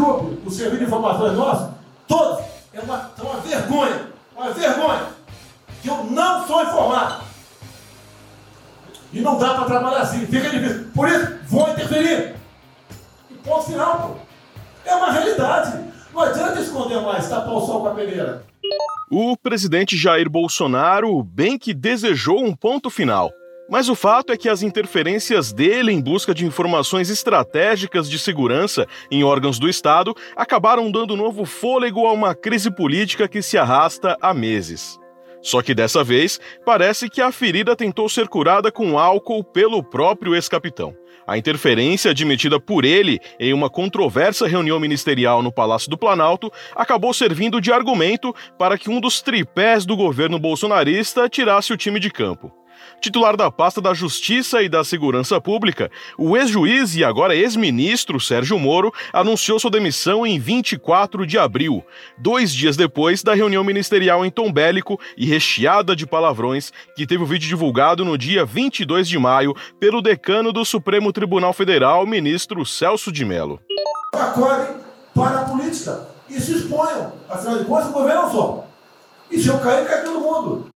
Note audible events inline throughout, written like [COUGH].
grupos, o serviço de informações nosso, todos, é uma, é uma vergonha, uma vergonha, que eu não sou informado. E não dá para trabalhar assim, fica difícil. Por isso, vou interferir. E ponto final, pô. É uma realidade. Não adianta esconder mais, tapar o sol com a peneira. O presidente Jair Bolsonaro bem que desejou um ponto final. Mas o fato é que as interferências dele em busca de informações estratégicas de segurança em órgãos do Estado acabaram dando novo fôlego a uma crise política que se arrasta há meses. Só que dessa vez, parece que a ferida tentou ser curada com álcool pelo próprio ex-capitão. A interferência admitida por ele em uma controversa reunião ministerial no Palácio do Planalto acabou servindo de argumento para que um dos tripés do governo bolsonarista tirasse o time de campo. Titular da pasta da Justiça e da Segurança Pública, o ex-juiz e agora ex-ministro Sérgio Moro anunciou sua demissão em 24 de abril, dois dias depois da reunião ministerial em tom bélico e recheada de palavrões que teve o vídeo divulgado no dia 22 de maio pelo decano do Supremo Tribunal Federal, ministro Celso de Mello. Acordem para a política e se exponham. Afinal de contas, o governo é só. E se eu cair, cai todo mundo.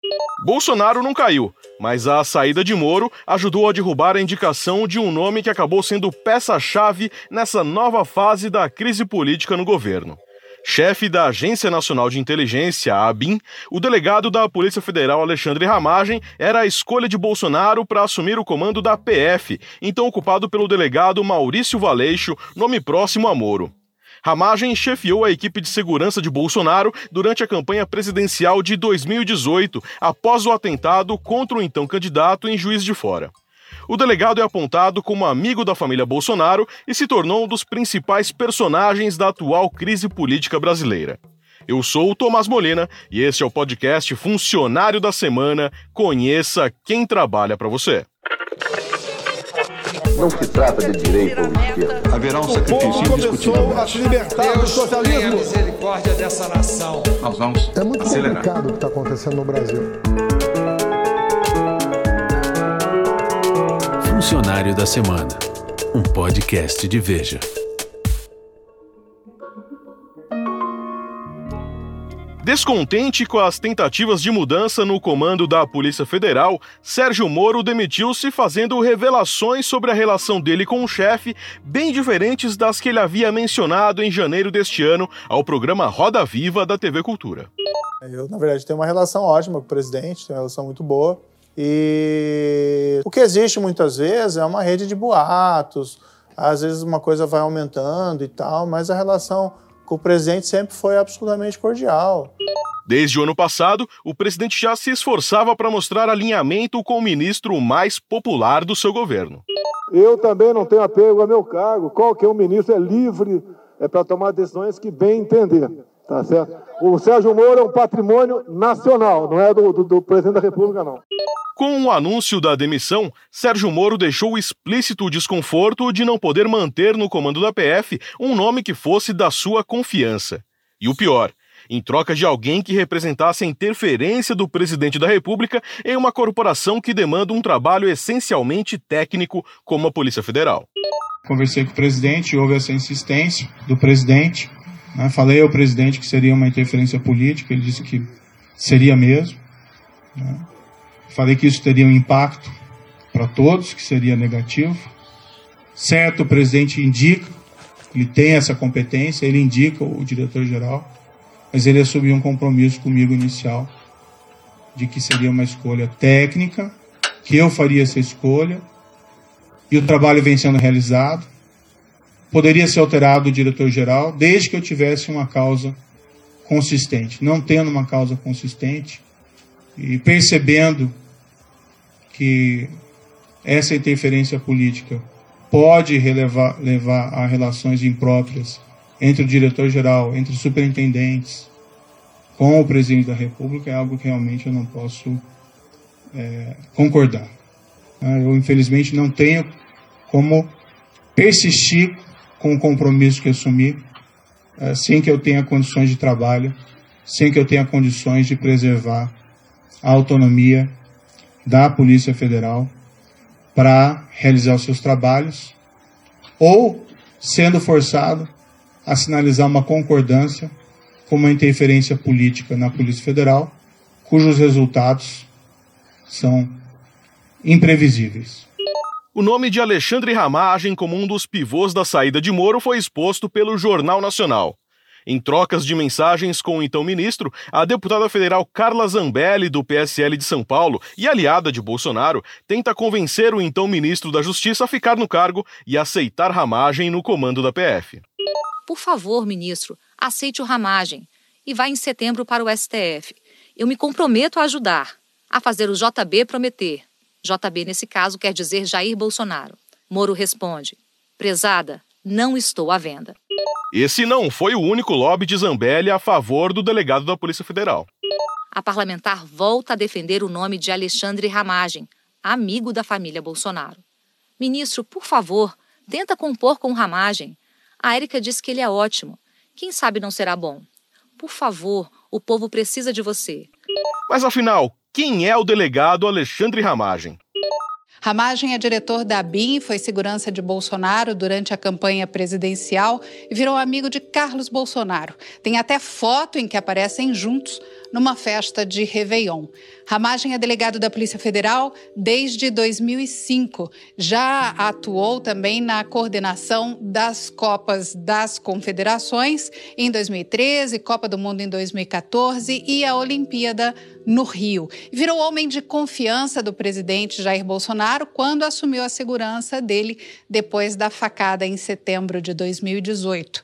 Bolsonaro não caiu, mas a saída de Moro ajudou a derrubar a indicação de um nome que acabou sendo peça-chave nessa nova fase da crise política no governo. Chefe da Agência Nacional de Inteligência, a ABIN, o delegado da Polícia Federal Alexandre Ramagem era a escolha de Bolsonaro para assumir o comando da PF, então ocupado pelo delegado Maurício Valeixo, nome próximo a Moro. Ramagem chefiou a equipe de segurança de Bolsonaro durante a campanha presidencial de 2018, após o atentado contra o então candidato em Juiz de Fora. O delegado é apontado como amigo da família Bolsonaro e se tornou um dos principais personagens da atual crise política brasileira. Eu sou o Tomás Molina e este é o podcast Funcionário da Semana. Conheça quem trabalha para você. Não se trata de direita ou esquerda. Haverá um sacrifício começou a se libertar do socialismo. a misericórdia dessa nação. Nós vamos É muito acelerar. complicado o que está acontecendo no Brasil. Funcionário da Semana, um podcast de Veja. Descontente com as tentativas de mudança no comando da Polícia Federal, Sérgio Moro demitiu-se fazendo revelações sobre a relação dele com o chefe, bem diferentes das que ele havia mencionado em janeiro deste ano ao programa Roda Viva da TV Cultura. Eu, na verdade, tenho uma relação ótima com o presidente, tenho uma relação muito boa. E o que existe muitas vezes é uma rede de boatos, às vezes uma coisa vai aumentando e tal, mas a relação o presidente sempre foi absolutamente cordial. Desde o ano passado, o presidente já se esforçava para mostrar alinhamento com o ministro mais popular do seu governo. Eu também não tenho apego ao meu cargo. Qualquer um ministro é livre é para tomar decisões que bem entender. Tá certo? O Sérgio Moro é um patrimônio nacional, não é do, do, do presidente da República, não. Com o anúncio da demissão, Sérgio Moro deixou explícito o desconforto de não poder manter no comando da PF um nome que fosse da sua confiança. E o pior, em troca de alguém que representasse a interferência do presidente da República em uma corporação que demanda um trabalho essencialmente técnico como a Polícia Federal. Conversei com o presidente, houve essa insistência do presidente. Né? Falei ao presidente que seria uma interferência política, ele disse que seria mesmo. Né? Falei que isso teria um impacto para todos, que seria negativo. Certo, o presidente indica, ele tem essa competência, ele indica o diretor-geral, mas ele assumiu um compromisso comigo inicial de que seria uma escolha técnica, que eu faria essa escolha, e o trabalho vem sendo realizado. Poderia ser alterado o diretor-geral, desde que eu tivesse uma causa consistente. Não tendo uma causa consistente e percebendo que essa interferência política pode relevar, levar a relações impróprias entre o diretor-geral, entre superintendentes, com o presidente da República, é algo que realmente eu não posso é, concordar. Eu, infelizmente, não tenho como persistir com o compromisso que assumi, é, sem que eu tenha condições de trabalho, sem que eu tenha condições de preservar a autonomia da Polícia Federal para realizar os seus trabalhos, ou sendo forçado a sinalizar uma concordância com uma interferência política na Polícia Federal, cujos resultados são imprevisíveis. O nome de Alexandre Ramagem como um dos pivôs da saída de Moro foi exposto pelo Jornal Nacional. Em trocas de mensagens com o então ministro, a deputada federal Carla Zambelli, do PSL de São Paulo e aliada de Bolsonaro, tenta convencer o então ministro da Justiça a ficar no cargo e aceitar Ramagem no comando da PF. Por favor, ministro, aceite o Ramagem e vá em setembro para o STF. Eu me comprometo a ajudar, a fazer o JB prometer. JB, nesse caso, quer dizer Jair Bolsonaro. Moro responde: Prezada, não estou à venda. Esse não foi o único lobby de Zambelli a favor do delegado da Polícia Federal. A parlamentar volta a defender o nome de Alexandre Ramagem, amigo da família Bolsonaro. Ministro, por favor, tenta compor com Ramagem. A Érica diz que ele é ótimo. Quem sabe não será bom? Por favor, o povo precisa de você. Mas afinal, quem é o delegado Alexandre Ramagem? Ramagem é diretor da BIM, foi segurança de Bolsonaro durante a campanha presidencial e virou amigo de Carlos Bolsonaro. Tem até foto em que aparecem juntos numa festa de Réveillon. Ramagem é delegado da Polícia Federal desde 2005. Já atuou também na coordenação das Copas das Confederações em 2013, Copa do Mundo em 2014 e a Olimpíada no Rio. Virou homem de confiança do presidente Jair Bolsonaro quando assumiu a segurança dele depois da facada em setembro de 2018.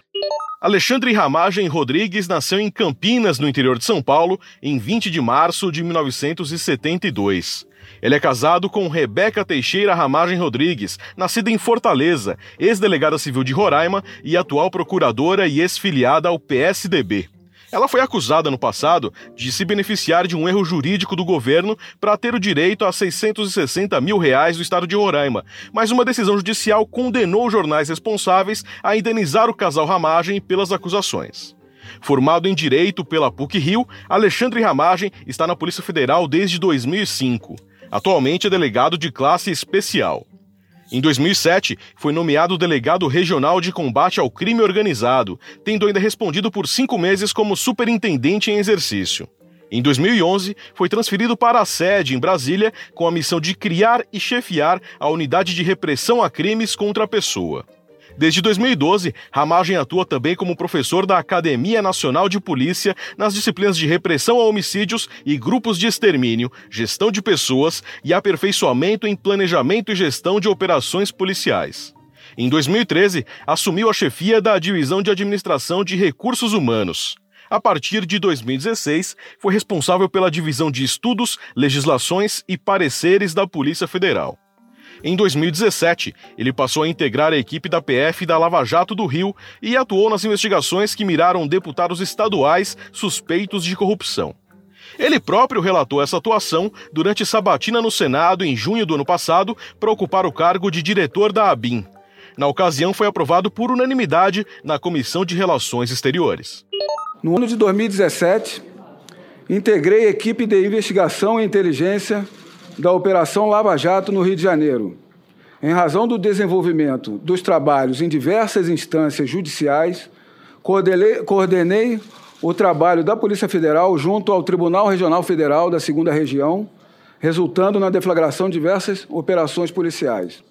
Alexandre Ramagem Rodrigues nasceu em Campinas, no interior de São Paulo, em 20 de março de 1972. Ele é casado com Rebeca Teixeira Ramagem Rodrigues, nascida em Fortaleza, ex-delegada civil de Roraima e atual procuradora e ex-filiada ao PSDB. Ela foi acusada no passado de se beneficiar de um erro jurídico do governo para ter o direito a 660 mil reais do estado de Roraima, mas uma decisão judicial condenou os jornais responsáveis a indenizar o casal Ramagem pelas acusações. Formado em Direito pela PUC-Rio, Alexandre Ramagem está na Polícia Federal desde 2005. Atualmente é delegado de classe especial. Em 2007, foi nomeado delegado regional de combate ao crime organizado, tendo ainda respondido por cinco meses como superintendente em exercício. Em 2011, foi transferido para a sede em Brasília com a missão de criar e chefiar a unidade de repressão a crimes contra a pessoa. Desde 2012, Ramagem atua também como professor da Academia Nacional de Polícia nas disciplinas de repressão a homicídios e grupos de extermínio, gestão de pessoas e aperfeiçoamento em planejamento e gestão de operações policiais. Em 2013, assumiu a chefia da Divisão de Administração de Recursos Humanos. A partir de 2016, foi responsável pela divisão de estudos, legislações e pareceres da Polícia Federal. Em 2017, ele passou a integrar a equipe da PF da Lava Jato do Rio e atuou nas investigações que miraram deputados estaduais suspeitos de corrupção. Ele próprio relatou essa atuação durante sabatina no Senado em junho do ano passado para ocupar o cargo de diretor da ABIN. Na ocasião, foi aprovado por unanimidade na Comissão de Relações Exteriores. No ano de 2017, integrei a equipe de investigação e inteligência da Operação Lava Jato no Rio de Janeiro. Em razão do desenvolvimento dos trabalhos em diversas instâncias judiciais, coordenei, coordenei o trabalho da Polícia Federal junto ao Tribunal Regional Federal da Segunda Região, resultando na deflagração de diversas operações policiais.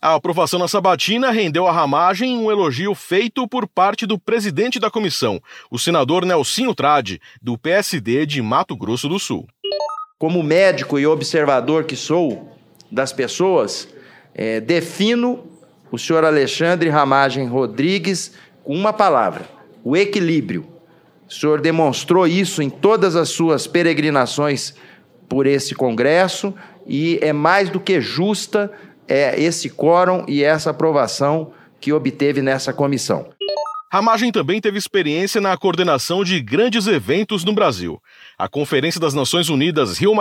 A aprovação na sabatina rendeu à ramagem um elogio feito por parte do presidente da comissão, o senador Nelsinho Trade, do PSD de Mato Grosso do Sul. Como médico e observador que sou das pessoas, é, defino o senhor Alexandre Ramagem Rodrigues com uma palavra: o equilíbrio. O senhor demonstrou isso em todas as suas peregrinações por esse Congresso e é mais do que justa é, esse quórum e essa aprovação que obteve nessa comissão. Ramagem também teve experiência na coordenação de grandes eventos no Brasil. A Conferência das Nações Unidas Rio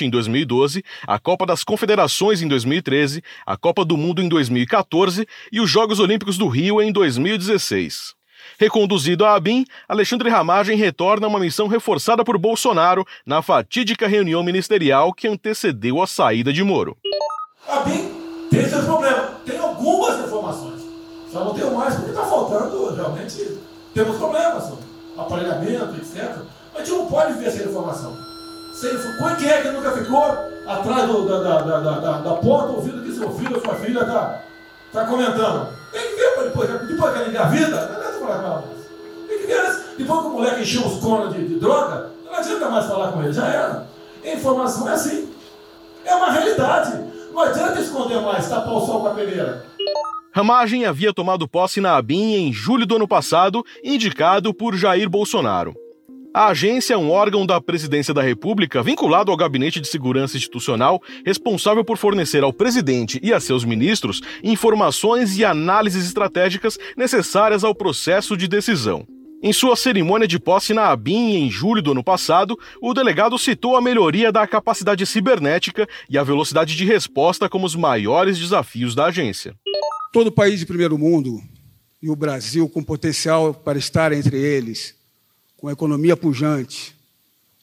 em 2012, a Copa das Confederações em 2013, a Copa do Mundo em 2014 e os Jogos Olímpicos do Rio em 2016. Reconduzido a ABIN, Alexandre Ramagem retorna a uma missão reforçada por Bolsonaro na fatídica reunião ministerial que antecedeu a saída de Moro. ABIN tem seus problemas, tem algumas informações Só não tenho mais porque está faltando, realmente, temos problemas, aparelhamento, etc. A gente não pode ver essa informação. Sem, quem é que nunca ficou atrás do, da, da, da, da, porta ouvindo que seu filho ou sua filha está tá comentando? Tem que ver depois, depois que ela engravida, não adianta falar com ela. Tem que ver. Depois que o moleque encheu os conos de, de droga, não adianta mais falar com ele, já era. A informação é assim. É uma realidade. Não adianta esconder mais, tapar o sol com a peneira. Ramagem havia tomado posse na ABIN em julho do ano passado, indicado por Jair Bolsonaro. A agência é um órgão da Presidência da República vinculado ao Gabinete de Segurança Institucional, responsável por fornecer ao presidente e a seus ministros informações e análises estratégicas necessárias ao processo de decisão. Em sua cerimônia de posse na ABIN em julho do ano passado, o delegado citou a melhoria da capacidade cibernética e a velocidade de resposta como os maiores desafios da agência. Todo país de primeiro mundo, e o Brasil com potencial para estar entre eles, com a economia pujante,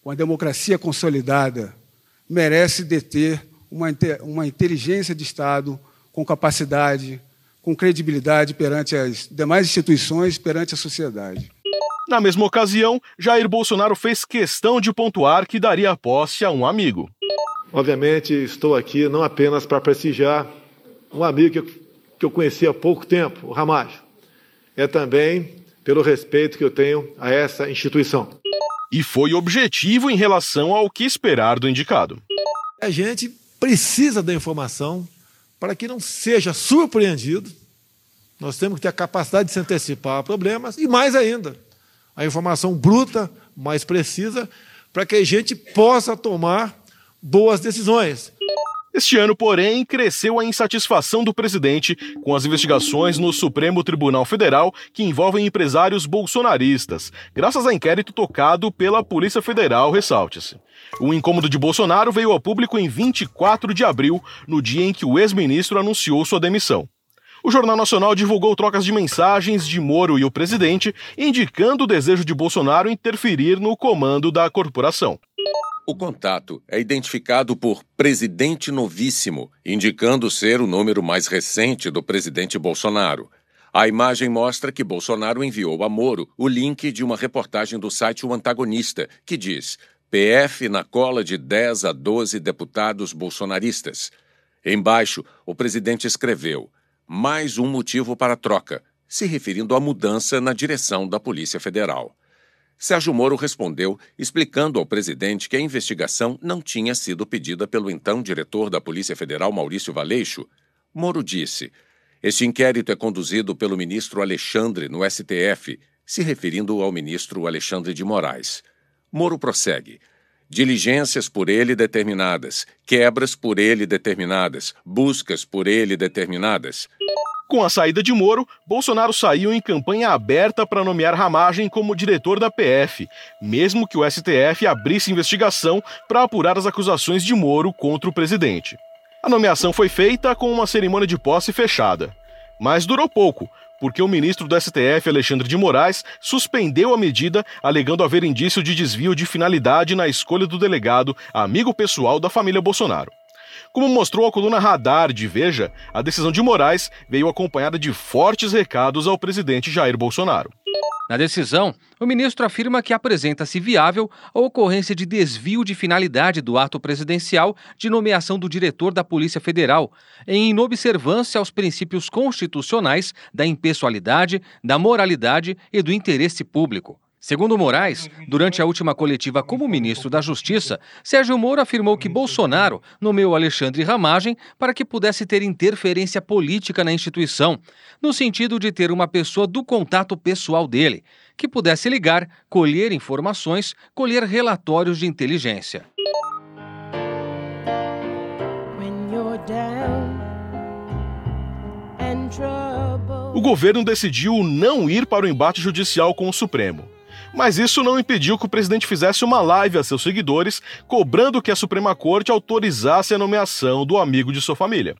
com a democracia consolidada, merece deter uma, uma inteligência de Estado com capacidade, com credibilidade perante as demais instituições, perante a sociedade. Na mesma ocasião, Jair Bolsonaro fez questão de pontuar que daria posse a um amigo. Obviamente, estou aqui não apenas para prestigiar um amigo que eu, que eu conheci há pouco tempo, o Ramalho. É também pelo respeito que eu tenho a essa instituição. E foi objetivo em relação ao que esperar do indicado. A gente precisa da informação para que não seja surpreendido. Nós temos que ter a capacidade de se antecipar a problemas e, mais ainda, a informação bruta, mais precisa, para que a gente possa tomar boas decisões. Este ano, porém, cresceu a insatisfação do presidente com as investigações no Supremo Tribunal Federal que envolvem empresários bolsonaristas, graças a inquérito tocado pela Polícia Federal, ressalte-se. O incômodo de Bolsonaro veio ao público em 24 de abril, no dia em que o ex-ministro anunciou sua demissão. O Jornal Nacional divulgou trocas de mensagens de Moro e o presidente, indicando o desejo de Bolsonaro interferir no comando da corporação. O contato é identificado por Presidente Novíssimo, indicando ser o número mais recente do presidente Bolsonaro. A imagem mostra que Bolsonaro enviou a Moro o link de uma reportagem do site O Antagonista, que diz: PF na cola de 10 a 12 deputados bolsonaristas. Embaixo, o presidente escreveu: mais um motivo para a troca, se referindo à mudança na direção da Polícia Federal. Sérgio Moro respondeu, explicando ao presidente que a investigação não tinha sido pedida pelo então diretor da Polícia Federal, Maurício Valeixo. Moro disse: Este inquérito é conduzido pelo ministro Alexandre no STF, se referindo ao ministro Alexandre de Moraes. Moro prossegue. Diligências por ele determinadas, quebras por ele determinadas, buscas por ele determinadas. Com a saída de Moro, Bolsonaro saiu em campanha aberta para nomear Ramagem como diretor da PF, mesmo que o STF abrisse investigação para apurar as acusações de Moro contra o presidente. A nomeação foi feita com uma cerimônia de posse fechada. Mas durou pouco, porque o ministro do STF, Alexandre de Moraes, suspendeu a medida, alegando haver indício de desvio de finalidade na escolha do delegado, amigo pessoal da família Bolsonaro. Como mostrou a coluna Radar de Veja, a decisão de Moraes veio acompanhada de fortes recados ao presidente Jair Bolsonaro. Na decisão, o ministro afirma que apresenta-se viável a ocorrência de desvio de finalidade do ato presidencial de nomeação do diretor da Polícia Federal, em inobservância aos princípios constitucionais da impessoalidade, da moralidade e do interesse público. Segundo Moraes, durante a última coletiva como ministro da Justiça, Sérgio Moro afirmou que Bolsonaro nomeou Alexandre Ramagem para que pudesse ter interferência política na instituição, no sentido de ter uma pessoa do contato pessoal dele, que pudesse ligar, colher informações, colher relatórios de inteligência. O governo decidiu não ir para o embate judicial com o Supremo. Mas isso não impediu que o presidente fizesse uma live a seus seguidores, cobrando que a Suprema Corte autorizasse a nomeação do amigo de sua família.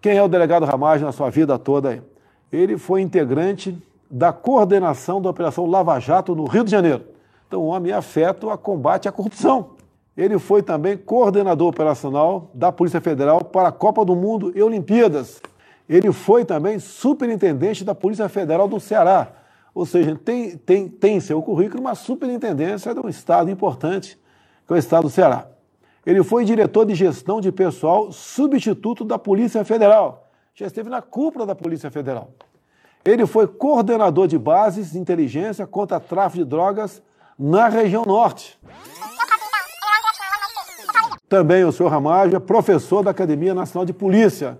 Quem é o delegado Ramagem na sua vida toda? Ele foi integrante da coordenação da Operação Lava Jato no Rio de Janeiro. Então, o homem é afeto a combate à corrupção. Ele foi também coordenador operacional da Polícia Federal para a Copa do Mundo e Olimpíadas. Ele foi também superintendente da Polícia Federal do Ceará. Ou seja, tem, tem, tem em seu currículo uma superintendência de um estado importante, que é o estado do Ceará. Ele foi diretor de gestão de pessoal substituto da Polícia Federal. Já esteve na cúpula da Polícia Federal. Ele foi coordenador de bases de inteligência contra tráfico de drogas na região norte. Também o senhor Ramalho é professor da Academia Nacional de Polícia.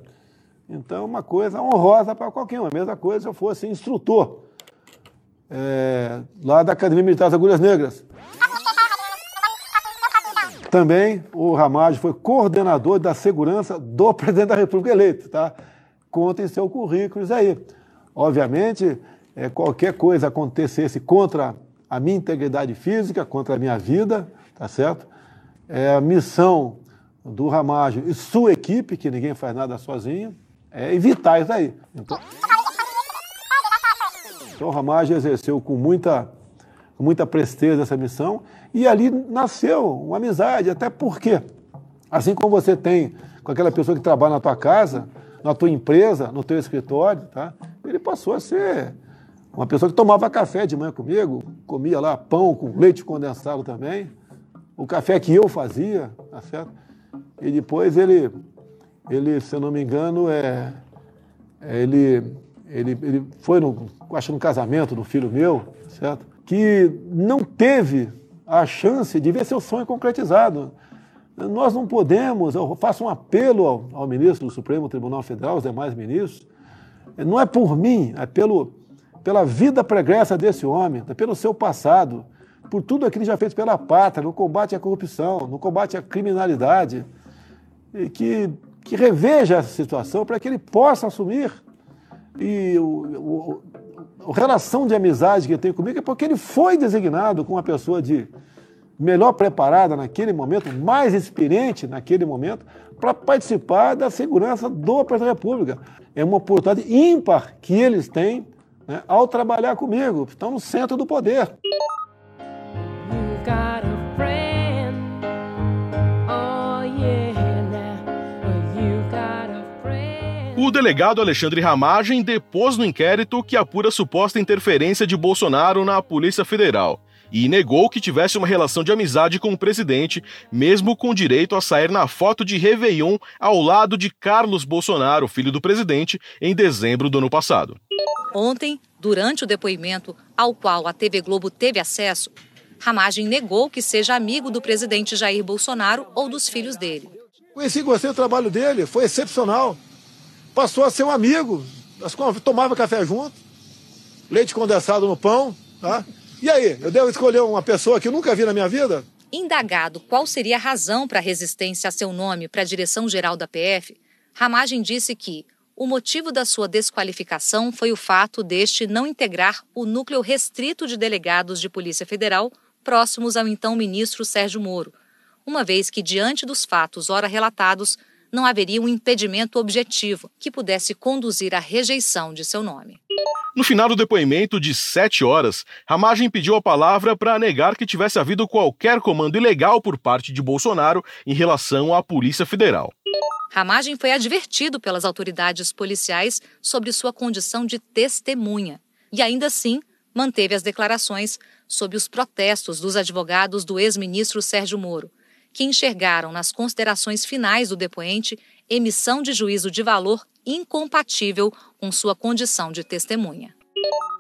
Então, uma coisa honrosa para qualquer um. A mesma coisa se eu fosse instrutor é, lá da Academia Militar das Agulhas Negras. Também o Ramage foi coordenador da segurança do [LAUGHS] presidente da República eleito, tá? Conta em seu currículo aí. Obviamente, é, qualquer coisa acontecesse contra a minha integridade física, contra a minha vida, tá certo? É a missão do Ramage e sua equipe, que ninguém faz nada sozinho, é evitar isso aí. Então, então Ramage exerceu com muita, com muita presteza essa missão e ali nasceu uma amizade, até porque, assim como você tem com aquela pessoa que trabalha na tua casa, na tua empresa, no teu escritório, tá? ele passou a ser uma pessoa que tomava café de manhã comigo, comia lá pão com leite condensado também, o café que eu fazia, tá certo? E depois ele, ele se eu não me engano, é, é ele, ele, ele foi, no, acho no casamento do filho meu, certo? Que não teve a chance de ver seu sonho concretizado. Nós não podemos, eu faço um apelo ao, ao ministro do Supremo Tribunal Federal, aos demais ministros, não é por mim, é pelo, pela vida pregressa desse homem, é pelo seu passado, por tudo aquilo que já fez pela pátria, no combate à corrupção, no combate à criminalidade, que, que reveja essa situação para que ele possa assumir. E o, o, a relação de amizade que ele tem comigo é porque ele foi designado como uma pessoa de melhor preparada naquele momento, mais experiente naquele momento, para participar da segurança do presidente da República. É uma oportunidade ímpar que eles têm né, ao trabalhar comigo, estão no centro do poder. O delegado Alexandre Ramagem depôs no inquérito que apura suposta interferência de Bolsonaro na Polícia Federal e negou que tivesse uma relação de amizade com o presidente, mesmo com direito a sair na foto de Réveillon ao lado de Carlos Bolsonaro, filho do presidente, em dezembro do ano passado. Ontem, durante o depoimento ao qual a TV Globo teve acesso, Ramagem negou que seja amigo do presidente Jair Bolsonaro ou dos filhos dele. Conheci você o trabalho dele, foi excepcional. Passou a ser um amigo, tomava café junto, leite condensado no pão, tá? E aí, eu devo escolher uma pessoa que eu nunca vi na minha vida? Indagado qual seria a razão para a resistência a seu nome para a direção-geral da PF, Ramagem disse que o motivo da sua desqualificação foi o fato deste não integrar o núcleo restrito de delegados de Polícia Federal próximos ao então ministro Sérgio Moro, uma vez que, diante dos fatos ora relatados, não haveria um impedimento objetivo que pudesse conduzir à rejeição de seu nome. No final do depoimento de sete horas, Ramagem pediu a palavra para negar que tivesse havido qualquer comando ilegal por parte de Bolsonaro em relação à Polícia Federal. Ramagem foi advertido pelas autoridades policiais sobre sua condição de testemunha e, ainda assim, manteve as declarações sobre os protestos dos advogados do ex-ministro Sérgio Moro, que enxergaram nas considerações finais do depoente emissão de juízo de valor incompatível com sua condição de testemunha.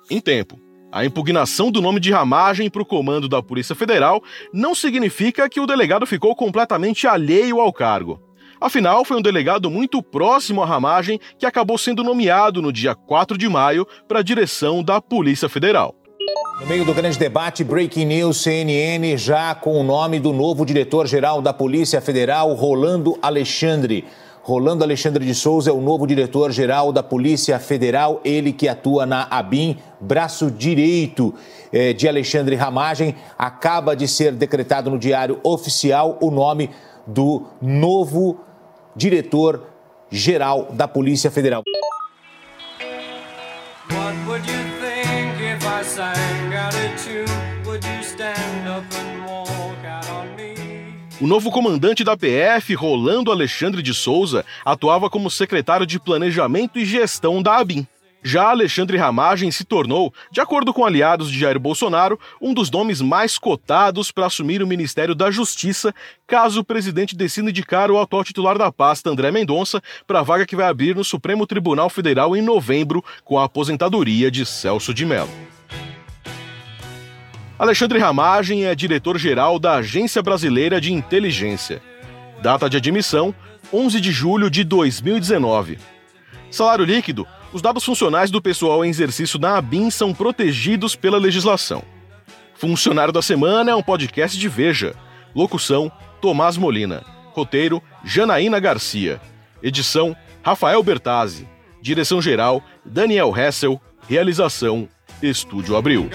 Em tempo. A impugnação do nome de Ramagem para o comando da Polícia Federal não significa que o delegado ficou completamente alheio ao cargo. Afinal, foi um delegado muito próximo à Ramagem que acabou sendo nomeado no dia 4 de maio para a direção da Polícia Federal. No meio do grande debate, Breaking News CNN já com o nome do novo diretor-geral da Polícia Federal, Rolando Alexandre. Rolando Alexandre de Souza é o novo diretor-geral da Polícia Federal, ele que atua na ABIN, braço direito eh, de Alexandre Ramagem. Acaba de ser decretado no Diário Oficial o nome do novo diretor-geral da Polícia Federal. O novo comandante da PF, Rolando Alexandre de Souza, atuava como secretário de Planejamento e Gestão da ABIN. Já Alexandre Ramagem se tornou, de acordo com aliados de Jair Bolsonaro, um dos nomes mais cotados para assumir o Ministério da Justiça, caso o presidente decida indicar o atual titular da pasta, André Mendonça, para a vaga que vai abrir no Supremo Tribunal Federal em novembro, com a aposentadoria de Celso de Mello. Alexandre Ramagem é diretor-geral da Agência Brasileira de Inteligência. Data de admissão: 11 de julho de 2019. Salário líquido: os dados funcionais do pessoal em exercício na ABIN são protegidos pela legislação. Funcionário da Semana é um podcast de Veja. Locução: Tomás Molina. Roteiro: Janaína Garcia. Edição: Rafael Bertazzi. Direção-geral: Daniel Hessel. Realização: Estúdio Abril.